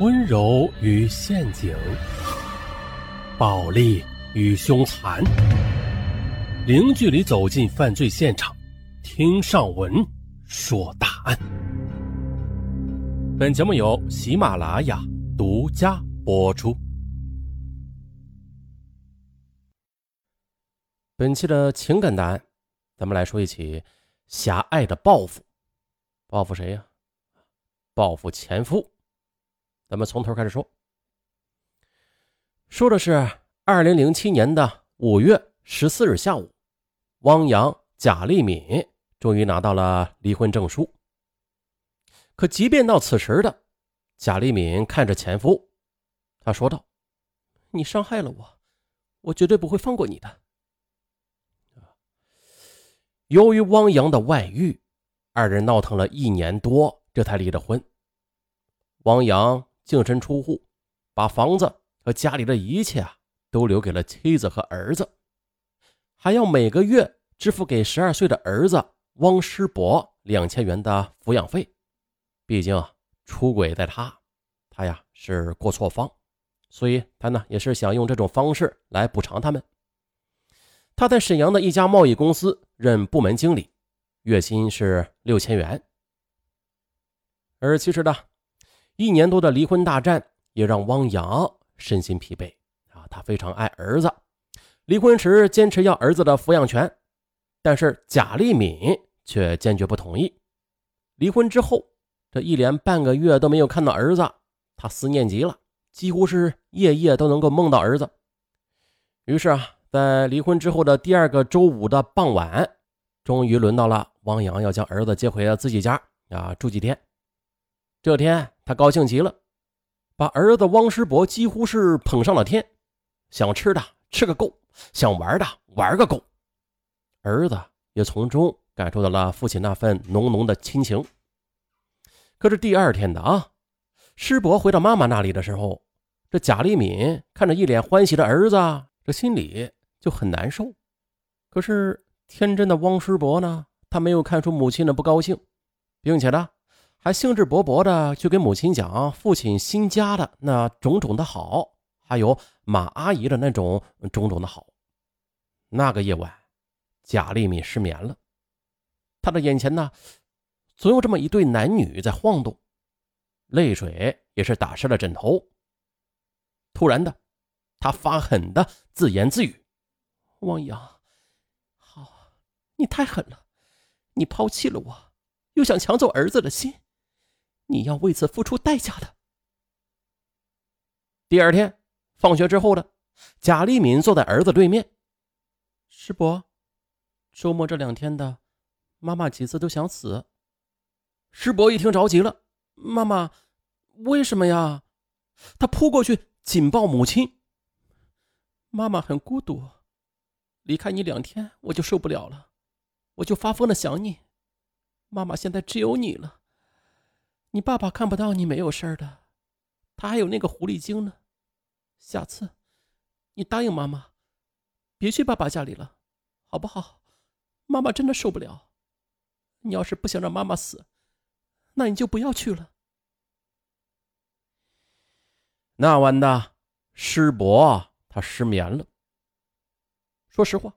温柔与陷阱，暴力与凶残，零距离走进犯罪现场，听上文说大案。本节目由喜马拉雅独家播出。本期的情感答案，咱们来说一起狭隘的报复。报复谁呀？报复前夫。咱们从头开始说。说的是二零零七年的五月十四日下午，汪洋、贾丽敏终于拿到了离婚证书。可即便到此时的贾丽敏看着前夫，她说道：“你伤害了我，我绝对不会放过你的。”由于汪洋的外遇，二人闹腾了一年多，这才离的婚。汪洋。净身出户，把房子和家里的一切啊都留给了妻子和儿子，还要每个月支付给十二岁的儿子汪师伯两千元的抚养费。毕竟啊出轨在他，他呀是过错方，所以他呢也是想用这种方式来补偿他们。他在沈阳的一家贸易公司任部门经理，月薪是六千元。而其实呢。一年多的离婚大战也让汪洋身心疲惫啊！他非常爱儿子，离婚时坚持要儿子的抚养权，但是贾丽敏却坚决不同意。离婚之后，这一连半个月都没有看到儿子，他思念极了，几乎是夜夜都能够梦到儿子。于是啊，在离婚之后的第二个周五的傍晚，终于轮到了汪洋要将儿子接回了自己家啊住几天。这天，他高兴极了，把儿子汪师伯几乎是捧上了天，想吃的吃个够，想玩的玩个够。儿子也从中感受到了父亲那份浓浓的亲情。可是第二天的啊，师伯回到妈妈那里的时候，这贾丽敏看着一脸欢喜的儿子，这心里就很难受。可是天真的汪师伯呢，他没有看出母亲的不高兴，并且呢。还兴致勃勃地去给母亲讲父亲新家的那种种的好，还有马阿姨的那种种种的好。那个夜晚，贾丽敏失眠了，她的眼前呢，总有这么一对男女在晃动，泪水也是打湿了枕头。突然的，她发狠的自言自语：“汪洋，好，你太狠了，你抛弃了我，又想抢走儿子的心。”你要为此付出代价的。第二天放学之后的贾丽敏坐在儿子对面。师伯，周末这两天的，妈妈几次都想死。师伯一听着急了：“妈妈，为什么呀？”他扑过去紧抱母亲。妈妈很孤独，离开你两天我就受不了了，我就发疯的想你。妈妈现在只有你了。你爸爸看不到你没有事的，他还有那个狐狸精呢。下次，你答应妈妈，别去爸爸家里了，好不好？妈妈真的受不了。你要是不想让妈妈死，那你就不要去了。那晚的师伯他失眠了。说实话，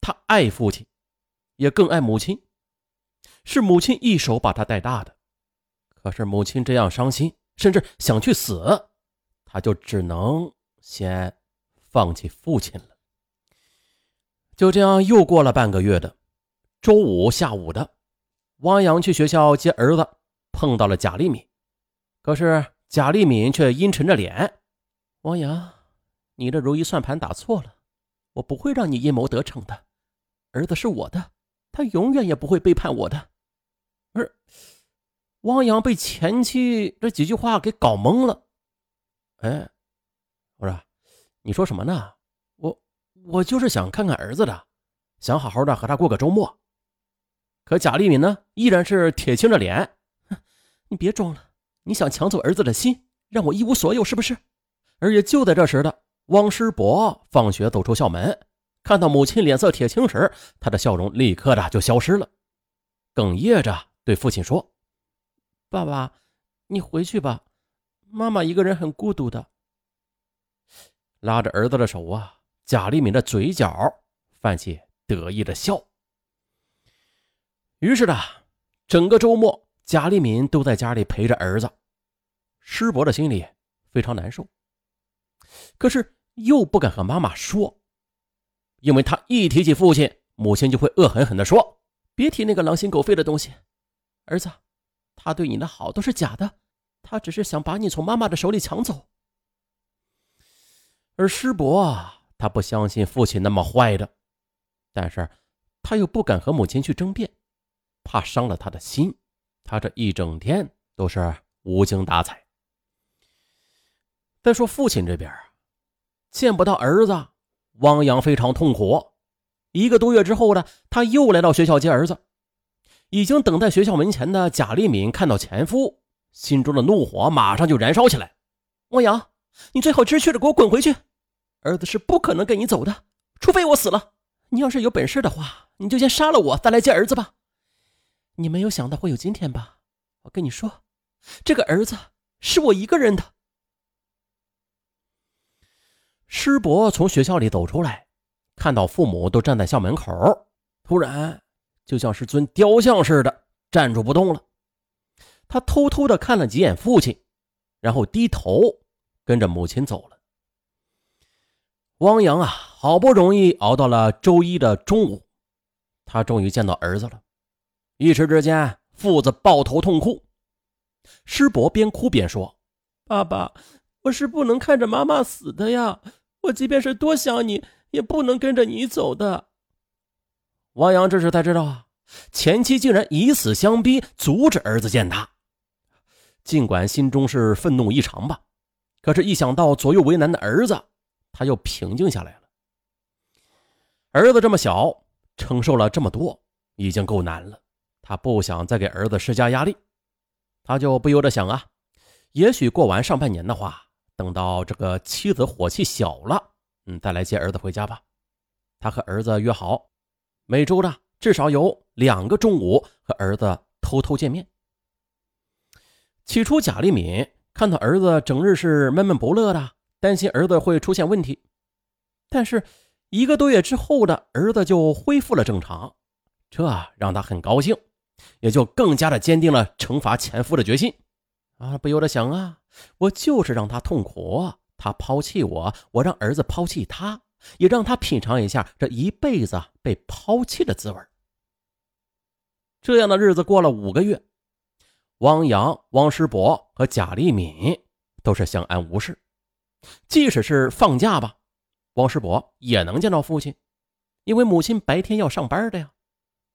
他爱父亲，也更爱母亲，是母亲一手把他带大的。可是母亲这样伤心，甚至想去死，他就只能先放弃父亲了。就这样又过了半个月的周五下午的，汪洋去学校接儿子，碰到了贾丽敏。可是贾丽敏却阴沉着脸：“汪洋，你的如意算盘打错了，我不会让你阴谋得逞的。儿子是我的，他永远也不会背叛我的。”而。汪洋被前妻这几句话给搞懵了。哎，我说，你说什么呢？我我就是想看看儿子的，想好好的和他过个周末。可贾丽敏呢，依然是铁青着脸。你别装了，你想抢走儿子的心，让我一无所有是不是？而且就在这时的汪师伯放学走出校门，看到母亲脸色铁青时，他的笑容立刻的就消失了，哽咽着对父亲说。爸爸，你回去吧，妈妈一个人很孤独的。拉着儿子的手啊，贾立敏的嘴角泛起得意的笑。于是呢，整个周末，贾立敏都在家里陪着儿子。师伯的心里非常难受，可是又不敢和妈妈说，因为他一提起父亲，母亲就会恶狠狠地说：“别提那个狼心狗肺的东西，儿子，他对你的好都是假的，他只是想把你从妈妈的手里抢走。”而师伯啊，他不相信父亲那么坏的，但是他又不敢和母亲去争辩，怕伤了他的心。他这一整天都是无精打采。再说父亲这边啊，见不到儿子，汪洋非常痛苦。一个多月之后呢，他又来到学校接儿子。已经等在学校门前的贾立敏看到前夫，心中的怒火马上就燃烧起来。汪洋，你最好知趣的给我滚回去！儿子是不可能跟你走的，除非我死了。你要是有本事的话，你就先杀了我，再来接儿子吧。你没有想到会有今天吧？我跟你说，这个儿子是我一个人的。师伯从学校里走出来，看到父母都站在校门口，突然就像是尊雕像似的站住不动了。他偷偷的看了几眼父亲，然后低头跟着母亲走了。汪洋啊，好不容易熬到了周一的中午，他终于见到儿子了。一时之间，父子抱头痛哭。师伯边哭边说：“爸爸，我是不能看着妈妈死的呀。”我即便是多想你，也不能跟着你走的。王阳这时才知道啊，前妻竟然以死相逼，阻止儿子见他。尽管心中是愤怒异常吧，可是，一想到左右为难的儿子，他又平静下来了。儿子这么小，承受了这么多，已经够难了。他不想再给儿子施加压力，他就不由得想啊，也许过完上半年的话。等到这个妻子火气小了，嗯，再来接儿子回家吧。他和儿子约好，每周呢至少有两个中午和儿子偷偷见面。起初，贾立敏看到儿子整日是闷闷不乐的，担心儿子会出现问题。但是一个多月之后的儿子就恢复了正常，这让他很高兴，也就更加的坚定了惩罚前夫的决心。啊，不由得想啊，我就是让他痛苦，他抛弃我，我让儿子抛弃他，也让他品尝一下这一辈子被抛弃的滋味。这样的日子过了五个月，汪洋、汪师伯和贾立敏都是相安无事。即使是放假吧，汪师伯也能见到父亲，因为母亲白天要上班的呀。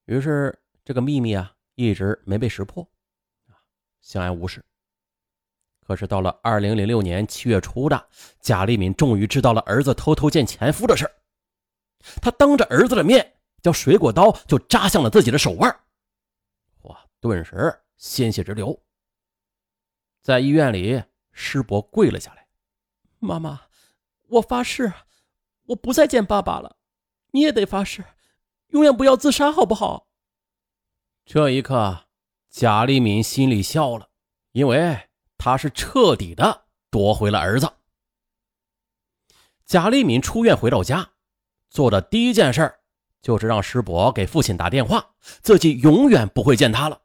于是这个秘密啊，一直没被识破，相安无事。可是到了二零零六年七月初的，贾立敏终于知道了儿子偷偷见前夫的事他当着儿子的面，将水果刀就扎向了自己的手腕，哇！顿时鲜血直流。在医院里，师伯跪了下来：“妈妈，我发誓，我不再见爸爸了。你也得发誓，永远不要自杀，好不好？”这一刻，贾立敏心里笑了，因为。他是彻底的夺回了儿子。贾立敏出院回到家，做的第一件事就是让师伯给父亲打电话，自己永远不会见他了。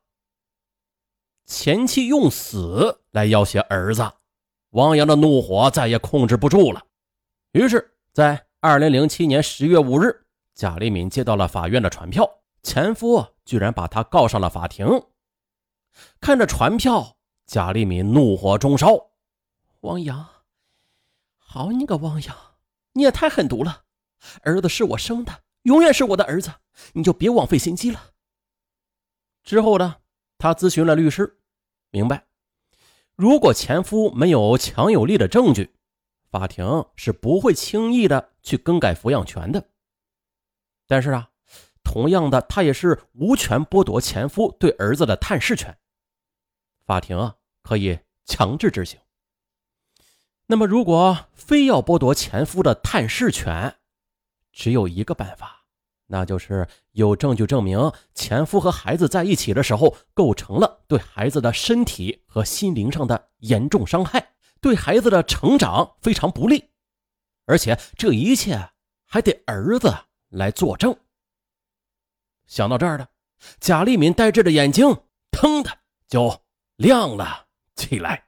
前妻用死来要挟儿子，王阳的怒火再也控制不住了。于是，在二零零七年十月五日，贾立敏接到了法院的传票，前夫居然把他告上了法庭。看着传票。贾立敏怒火中烧，汪洋，好你个汪洋，你也太狠毒了！儿子是我生的，永远是我的儿子，你就别枉费心机了。之后呢，他咨询了律师，明白，如果前夫没有强有力的证据，法庭是不会轻易的去更改抚养权的。但是啊，同样的，他也是无权剥夺前夫对儿子的探视权。法庭啊。可以强制执行。那么，如果非要剥夺前夫的探视权，只有一个办法，那就是有证据证明前夫和孩子在一起的时候构成了对孩子的身体和心灵上的严重伤害，对孩子的成长非常不利，而且这一切还得儿子来作证。想到这儿的贾丽敏呆滞的眼睛腾的就亮了起来。